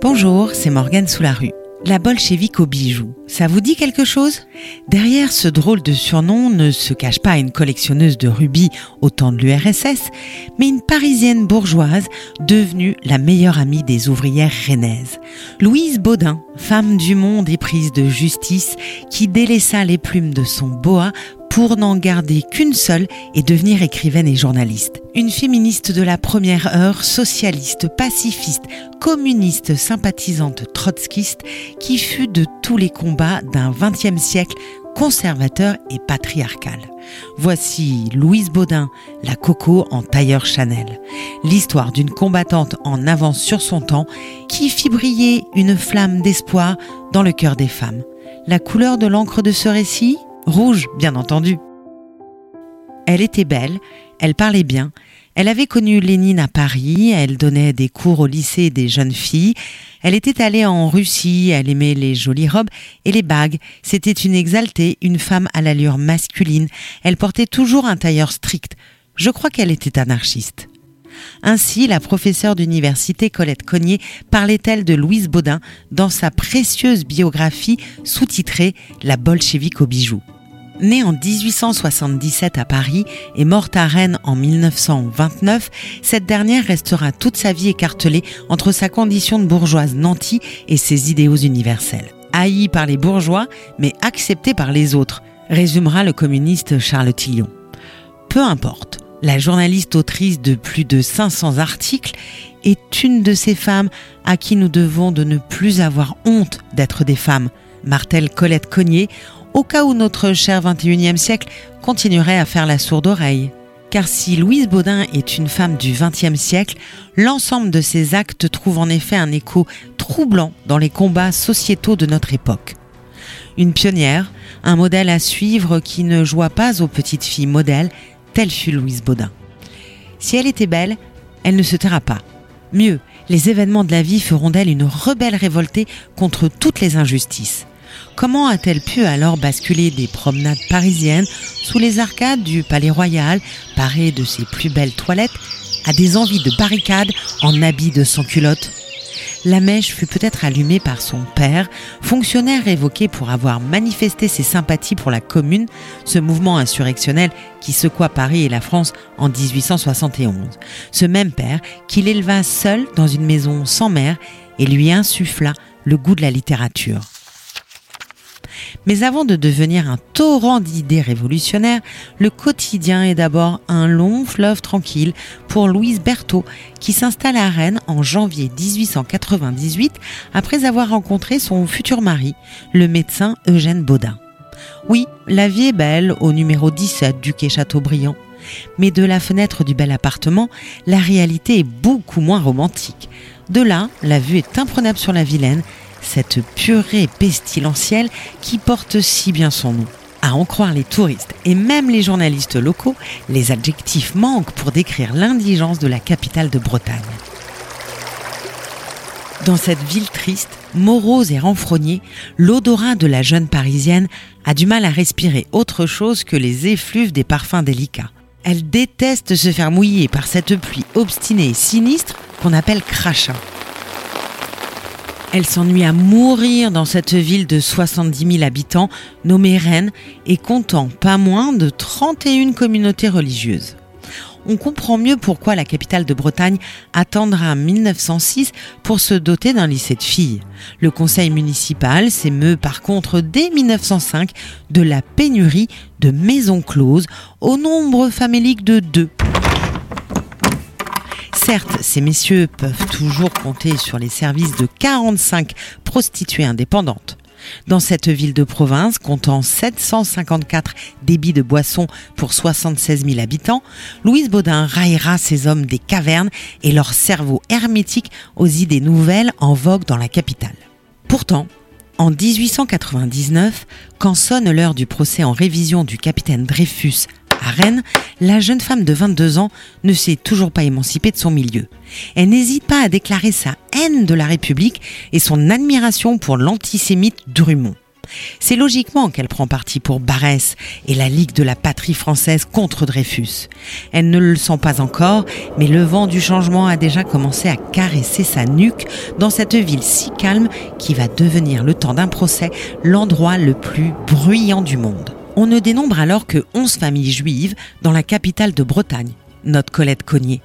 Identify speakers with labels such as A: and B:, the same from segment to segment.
A: Bonjour, c'est Morgane Sous-la-Rue. La bolchevique aux bijoux, ça vous dit quelque chose? Derrière ce drôle de surnom ne se cache pas une collectionneuse de rubis au temps de l'URSS, mais une parisienne bourgeoise devenue la meilleure amie des ouvrières rennaises. Louise Baudin, femme du monde éprise de justice, qui délaissa les plumes de son boa pour n'en garder qu'une seule et devenir écrivaine et journaliste. Une féministe de la première heure, socialiste, pacifiste, communiste, sympathisante trotskiste, qui fut de tous les combats d'un XXe siècle conservateur et patriarcal. Voici Louise Baudin, la coco en tailleur Chanel. L'histoire d'une combattante en avance sur son temps qui fit briller une flamme d'espoir dans le cœur des femmes. La couleur de l'encre de ce récit? Rouge, bien entendu. Elle était belle, elle parlait bien, elle avait connu Lénine à Paris, elle donnait des cours au lycée des jeunes filles, elle était allée en Russie, elle aimait les jolies robes et les bagues, c'était une exaltée, une femme à l'allure masculine, elle portait toujours un tailleur strict, je crois qu'elle était anarchiste. Ainsi, la professeure d'université Colette Cognier parlait-elle de Louise Baudin dans sa précieuse biographie sous-titrée La bolchevique aux bijoux. Née en 1877 à Paris et morte à Rennes en 1929, cette dernière restera toute sa vie écartelée entre sa condition de bourgeoise nantie et ses idéaux universels. Haïe par les bourgeois, mais acceptée par les autres, résumera le communiste Charles Tillon. Peu importe, la journaliste autrice de plus de 500 articles est une de ces femmes à qui nous devons de ne plus avoir honte d'être des femmes, martèle Colette Cognier au cas où notre cher 21e siècle continuerait à faire la sourde oreille. Car si Louise Baudin est une femme du XXe siècle, l'ensemble de ses actes trouve en effet un écho troublant dans les combats sociétaux de notre époque. Une pionnière, un modèle à suivre qui ne joua pas aux petites filles modèles, telle fut Louise Baudin. Si elle était belle, elle ne se taira pas. Mieux, les événements de la vie feront d'elle une rebelle révoltée contre toutes les injustices. Comment a-t-elle pu alors basculer des promenades parisiennes sous les arcades du Palais Royal, parées de ses plus belles toilettes, à des envies de barricades en habits de sans-culotte la mèche fut peut-être allumée par son père, fonctionnaire évoqué pour avoir manifesté ses sympathies pour la Commune, ce mouvement insurrectionnel qui secoua Paris et la France en 1871. Ce même père qui l'éleva seul dans une maison sans mère et lui insuffla le goût de la littérature. Mais avant de devenir un torrent d'idées révolutionnaires, le quotidien est d'abord un long fleuve tranquille pour Louise Berthaud, qui s'installe à Rennes en janvier 1898 après avoir rencontré son futur mari, le médecin Eugène Baudin. Oui, la vie est belle au numéro 17 du quai Chateaubriand. Mais de la fenêtre du bel appartement, la réalité est beaucoup moins romantique. De là, la vue est imprenable sur la Vilaine cette purée pestilentielle qui porte si bien son nom. À en croire les touristes et même les journalistes locaux, les adjectifs manquent pour décrire l'indigence de la capitale de Bretagne. Dans cette ville triste, morose et renfrognée, l'odorat de la jeune parisienne a du mal à respirer autre chose que les effluves des parfums délicats. Elle déteste se faire mouiller par cette pluie obstinée et sinistre qu'on appelle crachat. Elle s'ennuie à mourir dans cette ville de 70 000 habitants nommée Rennes et comptant pas moins de 31 communautés religieuses. On comprend mieux pourquoi la capitale de Bretagne attendra 1906 pour se doter d'un lycée de filles. Le conseil municipal s'émeut par contre dès 1905 de la pénurie de maisons closes au nombre famélique de deux. Certes, ces messieurs peuvent toujours compter sur les services de 45 prostituées indépendantes. Dans cette ville de province, comptant 754 débits de boissons pour 76 000 habitants, Louise Baudin raillera ces hommes des cavernes et leur cerveau hermétique aux idées nouvelles en vogue dans la capitale. Pourtant, en 1899, quand sonne l'heure du procès en révision du capitaine Dreyfus à Rennes, la jeune femme de 22 ans ne s'est toujours pas émancipée de son milieu. Elle n'hésite pas à déclarer sa haine de la République et son admiration pour l'antisémite Drummond. C'est logiquement qu'elle prend parti pour Barès et la Ligue de la patrie française contre Dreyfus. Elle ne le sent pas encore, mais le vent du changement a déjà commencé à caresser sa nuque dans cette ville si calme qui va devenir le temps d'un procès l'endroit le plus bruyant du monde. On ne dénombre alors que 11 familles juives dans la capitale de Bretagne, note Colette Cognier.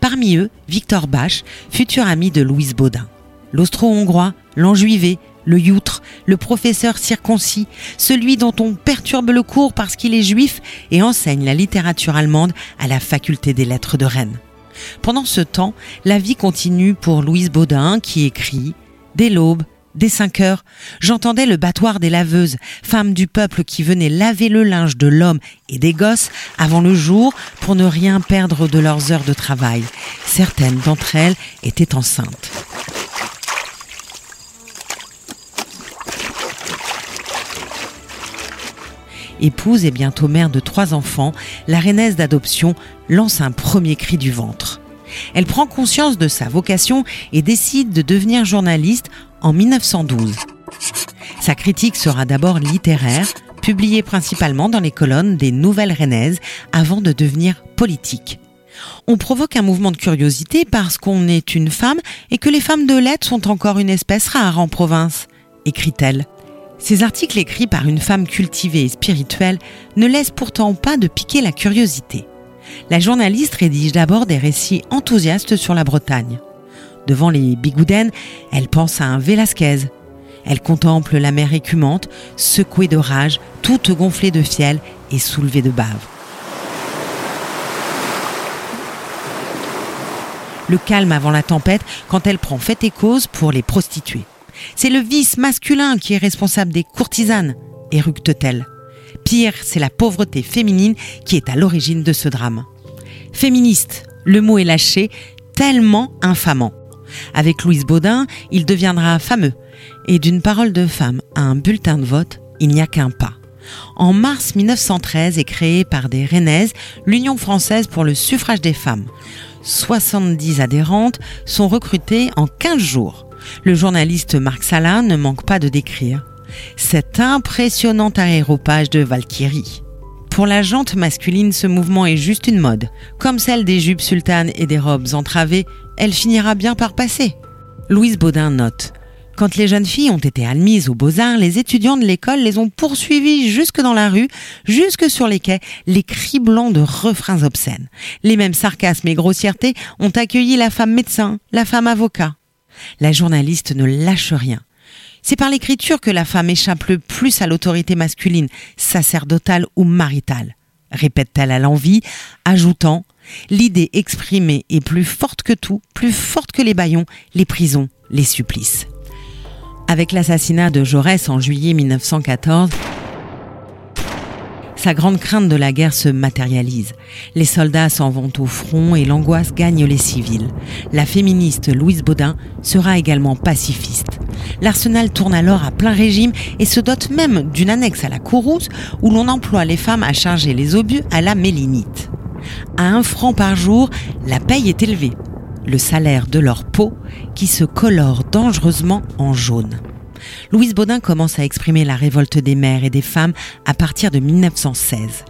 A: Parmi eux, Victor Bach, futur ami de Louise Baudin. L'austro-hongrois, l'enjuivé, le youtre, le professeur circoncis, celui dont on perturbe le cours parce qu'il est juif et enseigne la littérature allemande à la faculté des lettres de Rennes. Pendant ce temps, la vie continue pour Louise Baudin qui écrit Dès l'aube, dès cinq heures, j'entendais le battoir des laveuses, femmes du peuple qui venaient laver le linge de l'homme et des gosses avant le jour pour ne rien perdre de leurs heures de travail. Certaines d'entre elles étaient enceintes. épouse et bientôt mère de trois enfants, la reinaise d'adoption lance un premier cri du ventre. Elle prend conscience de sa vocation et décide de devenir journaliste en 1912. Sa critique sera d'abord littéraire, publiée principalement dans les colonnes des Nouvelles Rennaises avant de devenir politique. On provoque un mouvement de curiosité parce qu'on est une femme et que les femmes de lettres sont encore une espèce rare en province, écrit-elle. Ces articles écrits par une femme cultivée et spirituelle ne laissent pourtant pas de piquer la curiosité. La journaliste rédige d'abord des récits enthousiastes sur la Bretagne. Devant les bigoudaines, elle pense à un Vélasquez. Elle contemple la mer écumante, secouée de rage, toute gonflée de fiel et soulevée de bave. Le calme avant la tempête quand elle prend fait et cause pour les prostituées. C'est le vice masculin qui est responsable des courtisanes, éructe-t-elle. C'est la pauvreté féminine qui est à l'origine de ce drame. Féministe, le mot est lâché, tellement infamant. Avec Louise Baudin, il deviendra fameux. Et d'une parole de femme à un bulletin de vote, il n'y a qu'un pas. En mars 1913 est créée par des Rennaises l'Union française pour le suffrage des femmes. 70 adhérentes sont recrutées en 15 jours. Le journaliste Marc Salin ne manque pas de décrire cet impressionnant aéropage de Valkyrie. Pour la jante masculine, ce mouvement est juste une mode. Comme celle des jupes sultanes et des robes entravées, elle finira bien par passer. Louise Baudin note quand les jeunes filles ont été admises aux beaux-arts, les étudiants de l'école les ont poursuivies jusque dans la rue, jusque sur les quais, les criblant de refrains obscènes. Les mêmes sarcasmes et grossièretés ont accueilli la femme médecin, la femme avocat. La journaliste ne lâche rien. C'est par l'écriture que la femme échappe le plus à l'autorité masculine, sacerdotale ou maritale, répète-t-elle à l'envie, ajoutant L'idée exprimée est plus forte que tout, plus forte que les baillons, les prisons, les supplices. Avec l'assassinat de Jaurès en juillet 1914, sa grande crainte de la guerre se matérialise. Les soldats s'en vont au front et l'angoisse gagne les civils. La féministe Louise Baudin sera également pacifiste. L'arsenal tourne alors à plein régime et se dote même d'une annexe à la Courrouze où l'on emploie les femmes à charger les obus à la mélinite. À un franc par jour, la paye est élevée. Le salaire de leur peau qui se colore dangereusement en jaune. Louise Baudin commence à exprimer la révolte des mères et des femmes à partir de 1916.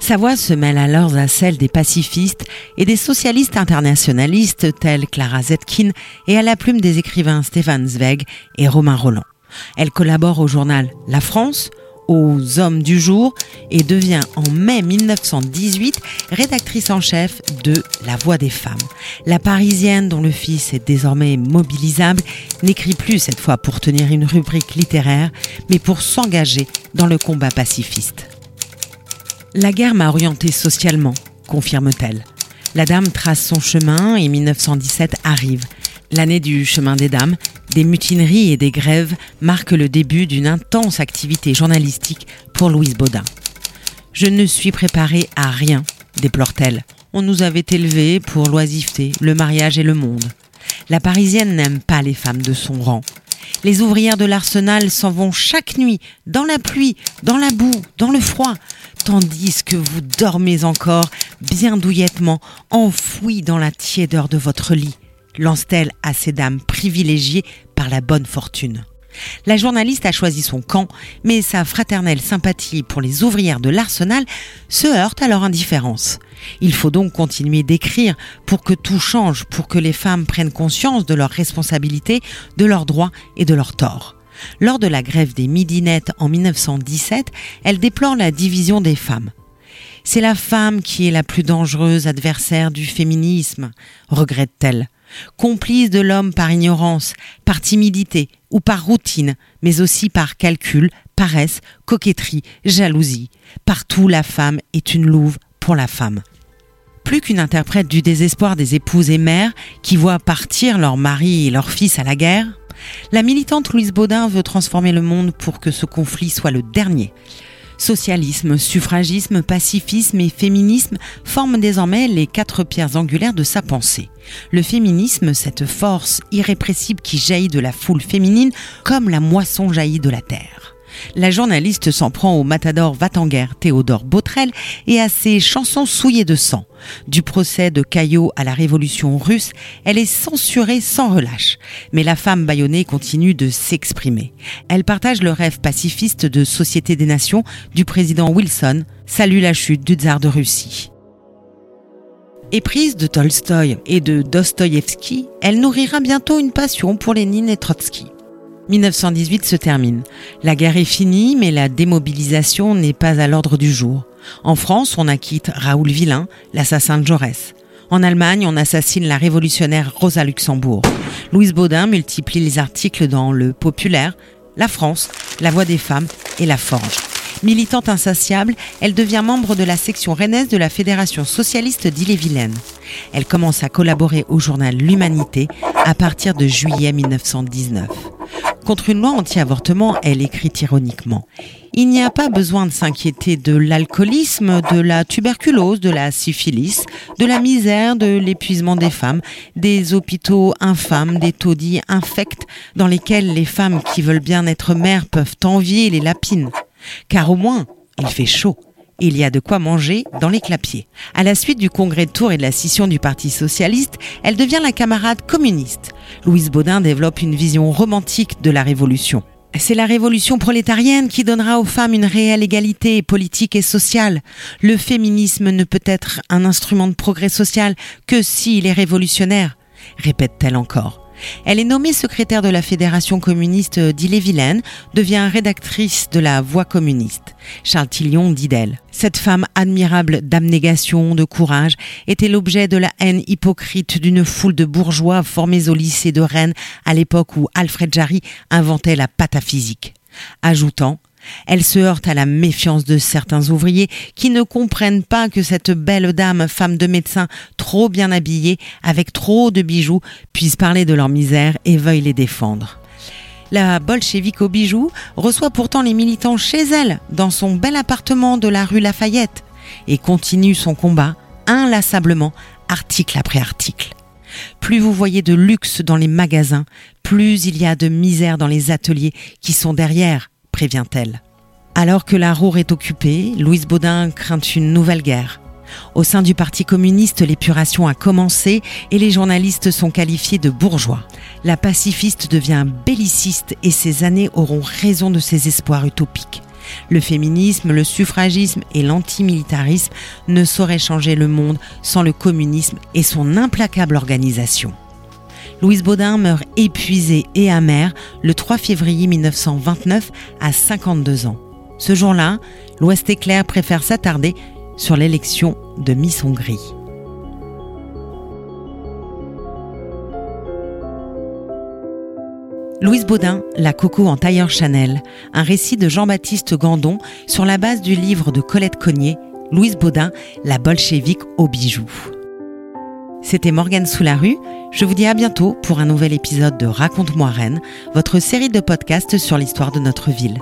A: Sa voix se mêle alors à celle des pacifistes et des socialistes internationalistes tels Clara Zetkin et à la plume des écrivains Stéphane Zweig et Romain Roland. Elle collabore au journal La France, aux Hommes du Jour et devient en mai 1918 rédactrice en chef de La Voix des femmes. La Parisienne, dont le fils est désormais mobilisable, n'écrit plus cette fois pour tenir une rubrique littéraire, mais pour s'engager dans le combat pacifiste. La guerre m'a orientée socialement, confirme-t-elle. La dame trace son chemin et 1917 arrive. L'année du chemin des dames, des mutineries et des grèves marquent le début d'une intense activité journalistique pour Louise Baudin. Je ne suis préparée à rien, déplore-t-elle. On nous avait élevés pour l'oisiveté, le mariage et le monde. La Parisienne n'aime pas les femmes de son rang. Les ouvrières de l'arsenal s'en vont chaque nuit, dans la pluie, dans la boue, dans le froid, tandis que vous dormez encore, bien douillettement, enfouis dans la tiédeur de votre lit lance-t-elle à ces dames privilégiées par la bonne fortune. La journaliste a choisi son camp, mais sa fraternelle sympathie pour les ouvrières de l'Arsenal se heurte à leur indifférence. Il faut donc continuer d'écrire pour que tout change, pour que les femmes prennent conscience de leurs responsabilités, de leurs droits et de leurs torts. Lors de la grève des midinettes en 1917, elle déplore la division des femmes. C'est la femme qui est la plus dangereuse adversaire du féminisme, regrette-t-elle. Complice de l'homme par ignorance, par timidité ou par routine, mais aussi par calcul, paresse, coquetterie, jalousie. Partout la femme est une louve pour la femme. Plus qu'une interprète du désespoir des épouses et mères qui voient partir leur mari et leur fils à la guerre, la militante Louise Baudin veut transformer le monde pour que ce conflit soit le dernier. Socialisme, suffragisme, pacifisme et féminisme forment désormais les quatre pierres angulaires de sa pensée. Le féminisme, cette force irrépressible qui jaillit de la foule féminine comme la moisson jaillit de la terre. La journaliste s'en prend au matador va-t-en-guerre Théodore Botrel et à ses chansons souillées de sang. Du procès de Caillot à la révolution russe, elle est censurée sans relâche. Mais la femme bâillonnée continue de s'exprimer. Elle partage le rêve pacifiste de Société des Nations du président Wilson, salue la chute du tsar de Russie. Éprise de Tolstoï et de Dostoïevski, elle nourrira bientôt une passion pour Lénine et Trotsky. 1918 se termine. La guerre est finie, mais la démobilisation n'est pas à l'ordre du jour. En France, on acquitte Raoul Villain, l'assassin de Jaurès. En Allemagne, on assassine la révolutionnaire Rosa Luxembourg. Louise Baudin multiplie les articles dans Le Populaire, La France, La Voix des femmes et La Forge. Militante insatiable, elle devient membre de la section rennaise de la Fédération socialiste d'Ille-et-Vilaine. Elle commence à collaborer au journal L'Humanité à partir de juillet 1919. Contre une loi anti-avortement, elle écrit ironiquement. Il n'y a pas besoin de s'inquiéter de l'alcoolisme, de la tuberculose, de la syphilis, de la misère, de l'épuisement des femmes, des hôpitaux infâmes, des taudis infects dans lesquels les femmes qui veulent bien être mères peuvent envier les lapines. Car au moins, il fait chaud il y a de quoi manger dans les clapiers. À la suite du congrès de Tours et de la scission du Parti socialiste, elle devient la camarade communiste. Louise Baudin développe une vision romantique de la révolution. C'est la révolution prolétarienne qui donnera aux femmes une réelle égalité politique et sociale. Le féminisme ne peut être un instrument de progrès social que s'il est révolutionnaire, répète-t-elle encore. Elle est nommée secrétaire de la Fédération communiste d'Ille-et-Vilaine, devient rédactrice de la Voix communiste. Charles Tillion dit d'elle Cette femme admirable d'abnégation, de courage, était l'objet de la haine hypocrite d'une foule de bourgeois formés au lycée de Rennes à l'époque où Alfred Jarry inventait la pataphysique. Ajoutant elle se heurte à la méfiance de certains ouvriers qui ne comprennent pas que cette belle dame, femme de médecin, trop bien habillée, avec trop de bijoux, puisse parler de leur misère et veuille les défendre. La bolchevique aux bijoux reçoit pourtant les militants chez elle, dans son bel appartement de la rue Lafayette, et continue son combat inlassablement, article après article. Plus vous voyez de luxe dans les magasins, plus il y a de misère dans les ateliers qui sont derrière, prévient-elle. Alors que la Roure est occupée, Louise Baudin craint une nouvelle guerre. Au sein du Parti communiste, l'épuration a commencé et les journalistes sont qualifiés de bourgeois. La pacifiste devient belliciste et ces années auront raison de ses espoirs utopiques. Le féminisme, le suffragisme et l'antimilitarisme ne sauraient changer le monde sans le communisme et son implacable organisation. Louise Baudin meurt épuisée et amère le 3 février 1929 à 52 ans. Ce jour-là, l'Ouest éclair préfère s'attarder sur l'élection de Miss Hongrie. Louise Baudin, La Coco en tailleur Chanel, un récit de Jean-Baptiste Gandon sur la base du livre de Colette Cognier, Louise Baudin, La bolchevique aux bijoux. C'était Morgane sous la rue. Je vous dis à bientôt pour un nouvel épisode de Raconte-moi Rennes, votre série de podcasts sur l'histoire de notre ville.